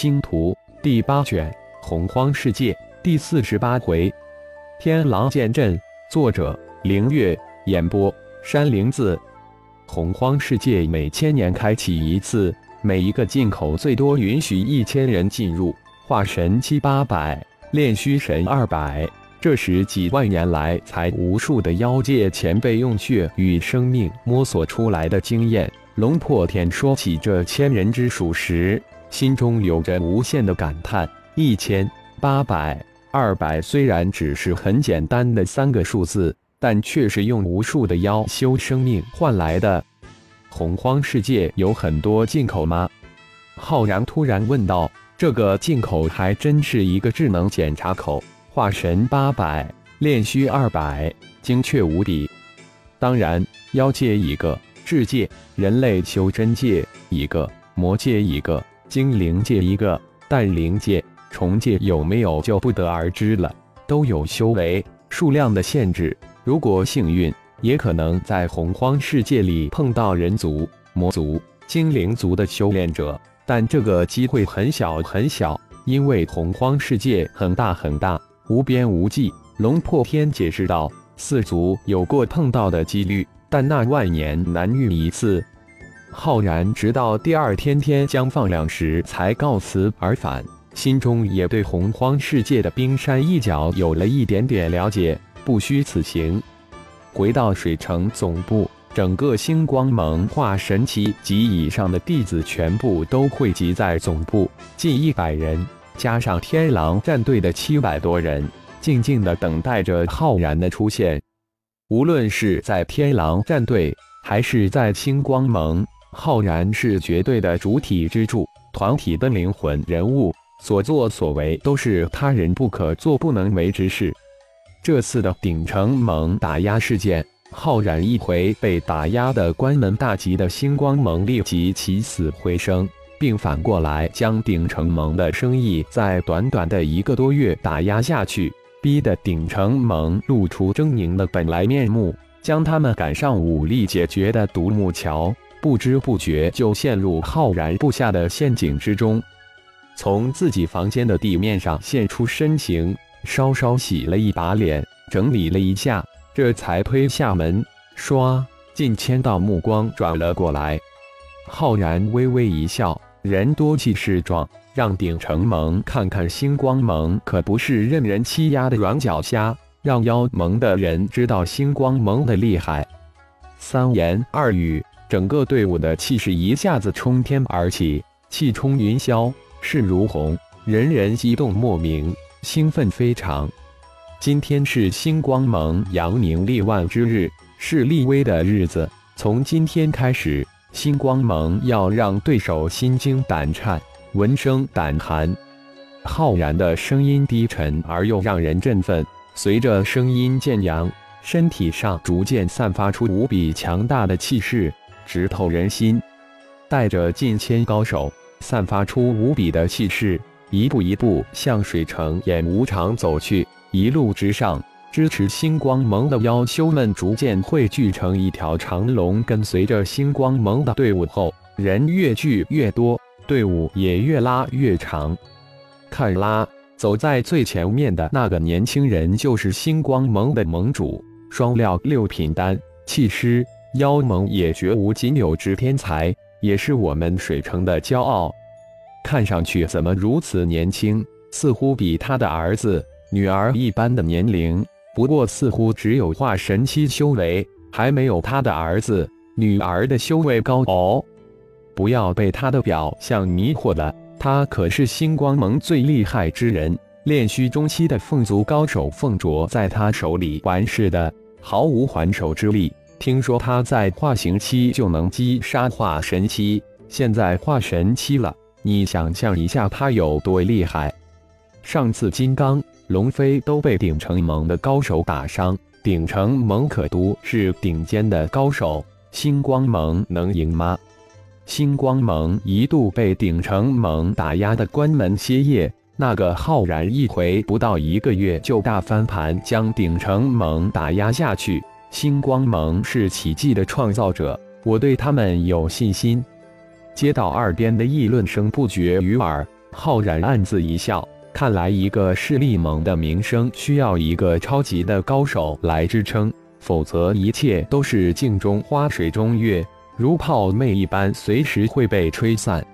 星图第八卷洪荒世界第四十八回，天狼剑阵。作者：凌月。演播：山灵子。洪荒世界每千年开启一次，每一个进口最多允许一千人进入。化神七八百，炼虚神二百。这时几万年来才无数的妖界前辈用血与生命摸索出来的经验。龙破天说起这千人之数时，心中有着无限的感叹：一千八百、二百，虽然只是很简单的三个数字，但却是用无数的妖修生命换来的。洪荒世界有很多进口吗？浩然突然问道。这个进口还真是一个智能检查口，化神八百，炼虚二百，精确无比。当然，妖界一个，智界、人类修真界一个，魔界一个，精灵界一个，但灵界、虫界有没有就不得而知了。都有修为数量的限制，如果幸运，也可能在洪荒世界里碰到人族、魔族、精灵族的修炼者。但这个机会很小很小，因为洪荒世界很大很大，无边无际。龙破天解释道：“四族有过碰到的几率，但那万年难遇一次。”浩然直到第二天天将放亮时才告辞而返，心中也对洪荒世界的冰山一角有了一点点了解。不虚此行，回到水城总部。整个星光盟化神期及以上的弟子全部都汇集在总部，近一百人，加上天狼战队的七百多人，静静的等待着浩然的出现。无论是在天狼战队，还是在星光盟，浩然是绝对的主体支柱，团体的灵魂人物，所作所为都是他人不可做、不能为之事。这次的鼎城盟打压事件。浩然一回被打压的关门大吉的星光盟立即起死回生，并反过来将鼎城盟的生意在短短的一个多月打压下去，逼得鼎城盟露出狰狞的本来面目，将他们赶上武力解决的独木桥，不知不觉就陷入浩然布下的陷阱之中。从自己房间的地面上现出身形，稍稍洗了一把脸，整理了一下。这才推下门，唰，近千道目光转了过来。浩然微微一笑，人多气势壮，让鼎城盟看看星光盟可不是任人欺压的软脚虾，让妖盟的人知道星光盟的厉害。三言二语，整个队伍的气势一下子冲天而起，气冲云霄，势如虹，人人激动莫名，兴奋非常。今天是星光盟扬名立万之日，是立威的日子。从今天开始，星光盟要让对手心惊胆颤、闻声胆寒。浩然的声音低沉而又让人振奋，随着声音渐扬，身体上逐渐散发出无比强大的气势，直透人心。带着近千高手，散发出无比的气势，一步一步向水城演武场走去。一路之上，支持星光盟的妖修们逐渐汇聚成一条长龙，跟随着星光盟的队伍后，人越聚越多，队伍也越拉越长。看啦，走在最前面的那个年轻人就是星光盟的盟主，双料六品丹气师，妖盟也绝无仅有之天才，也是我们水城的骄傲。看上去怎么如此年轻？似乎比他的儿子。女儿一般的年龄，不过似乎只有化神期修为，还没有他的儿子、女儿的修为高哦。不要被他的表象迷惑了，他可是星光盟最厉害之人，炼虚中期的凤族高手凤卓在他手里完事的，毫无还手之力。听说他在化形期就能击杀化神期，现在化神期了，你想象一下他有多厉害？上次金刚。龙飞都被鼎城盟的高手打伤，鼎城盟可都是顶尖的高手，星光盟能赢吗？星光盟一度被鼎城盟打压的关门歇业，那个浩然一回不到一个月就大翻盘，将鼎城盟打压下去。星光盟是奇迹的创造者，我对他们有信心。接到二边的议论声不绝于耳。浩然暗自一笑，看来一个势力猛的名声需要一个超级的高手来支撑，否则一切都是镜中花水中月，如泡沫一般，随时会被吹散。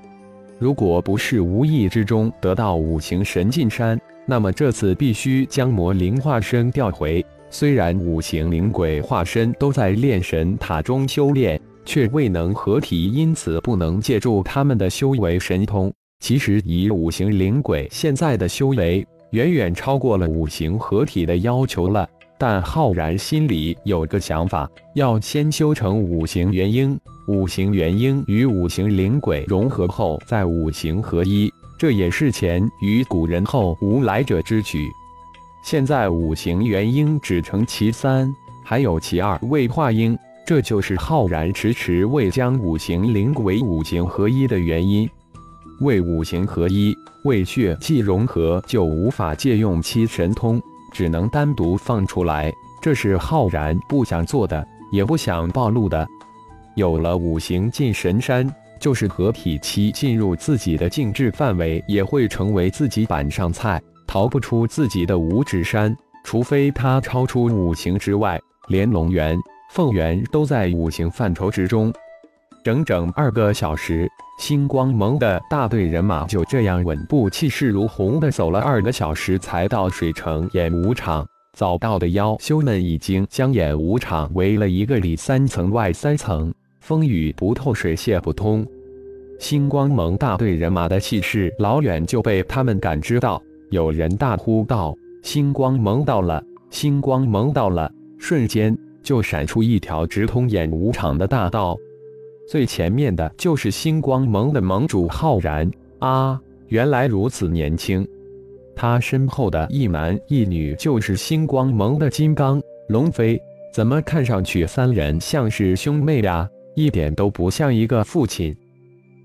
如果不是无意之中得到五行神进山，那么这次必须将魔灵化身调回。虽然五行灵鬼化身都在炼神塔中修炼，却未能合体，因此不能借助他们的修为神通。其实以五行灵鬼现在的修为，远远超过了五行合体的要求了。但浩然心里有个想法，要先修成五行元婴。五行元婴与五行灵鬼融合后，再五行合一，这也是前于古人后无来者之举。现在五行元婴只成其三，还有其二未化婴，这就是浩然迟迟未将五行灵鬼五行合一的原因。为五行合一，为血气融合，就无法借用其神通。只能单独放出来，这是浩然不想做的，也不想暴露的。有了五行进神山，就是合体期进入自己的禁制范围，也会成为自己板上菜，逃不出自己的五指山。除非他超出五行之外，连龙元、凤元都在五行范畴之中。整整二个小时，星光盟的大队人马就这样稳步气势如虹的走了二个小时，才到水城演武场。早到的妖修们已经将演武场围了一个里三层外三层，风雨不透，水泄不通。星光盟大队人马的气势老远就被他们感知到，有人大呼道：“星光盟到了！星光盟到了！”瞬间就闪出一条直通演武场的大道。最前面的就是星光盟的盟主浩然啊，原来如此年轻。他身后的一男一女就是星光盟的金刚、龙飞，怎么看上去三人像是兄妹呀？一点都不像一个父亲。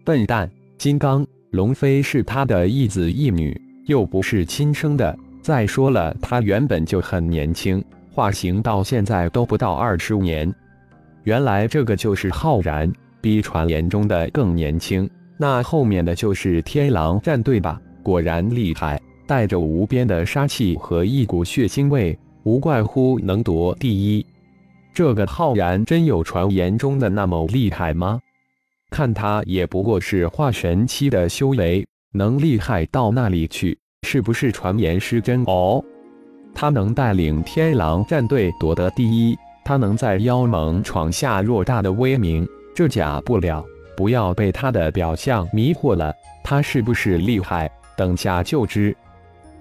笨蛋，金刚、龙飞是他的一子一女，又不是亲生的。再说了，他原本就很年轻，化形到现在都不到二十年。原来这个就是浩然。比传言中的更年轻，那后面的就是天狼战队吧？果然厉害，带着无边的杀气和一股血腥味，无怪乎能夺第一。这个浩然真有传言中的那么厉害吗？看他也不过是化神期的修为，能厉害到那里去？是不是传言失真？哦，他能带领天狼战队夺得第一，他能在妖盟闯下偌大的威名。这假不了，不要被他的表象迷惑了。他是不是厉害？等下就知。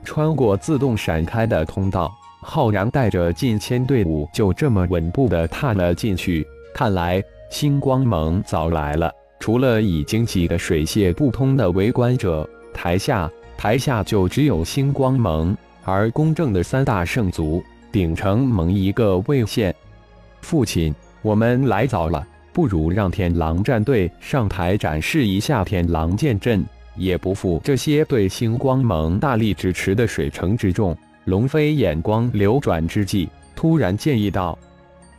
穿过自动闪开的通道，浩然带着近千队伍就这么稳步的踏了进去。看来星光盟早来了。除了已经挤得水泄不通的围观者，台下台下就只有星光盟，而公正的三大圣族鼎城盟一个未现。父亲，我们来早了。不如让天狼战队上台展示一下天狼剑阵，也不负这些对星光盟大力支持的水城之众。龙飞眼光流转之际，突然建议道：“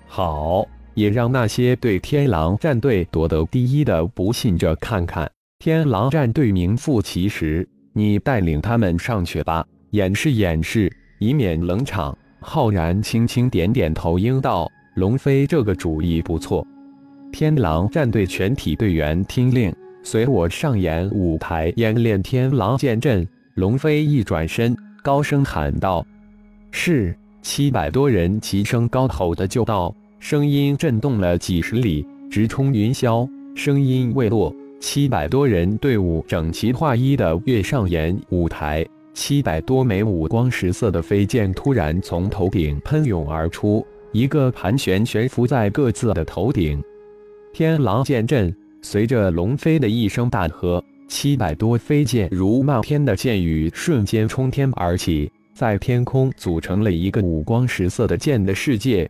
好，也让那些对天狼战队夺得第一的不信者看看，天狼战队名副其实。你带领他们上去吧，演示演示，以免冷场。”浩然轻轻点点头，应道：“龙飞这个主意不错。”天狼战队全体队员听令，随我上演舞台演练天狼剑阵。龙飞一转身，高声喊道：“是！”七百多人齐声高吼的就道，声音震动了几十里，直冲云霄。声音未落，七百多人队伍整齐划一的跃上演舞台。七百多枚五光十色的飞剑突然从头顶喷涌而出，一个盘旋悬浮在各自的头顶。天狼剑阵随着龙飞的一声大喝，七百多飞剑如漫天的箭雨，瞬间冲天而起，在天空组成了一个五光十色的剑的世界。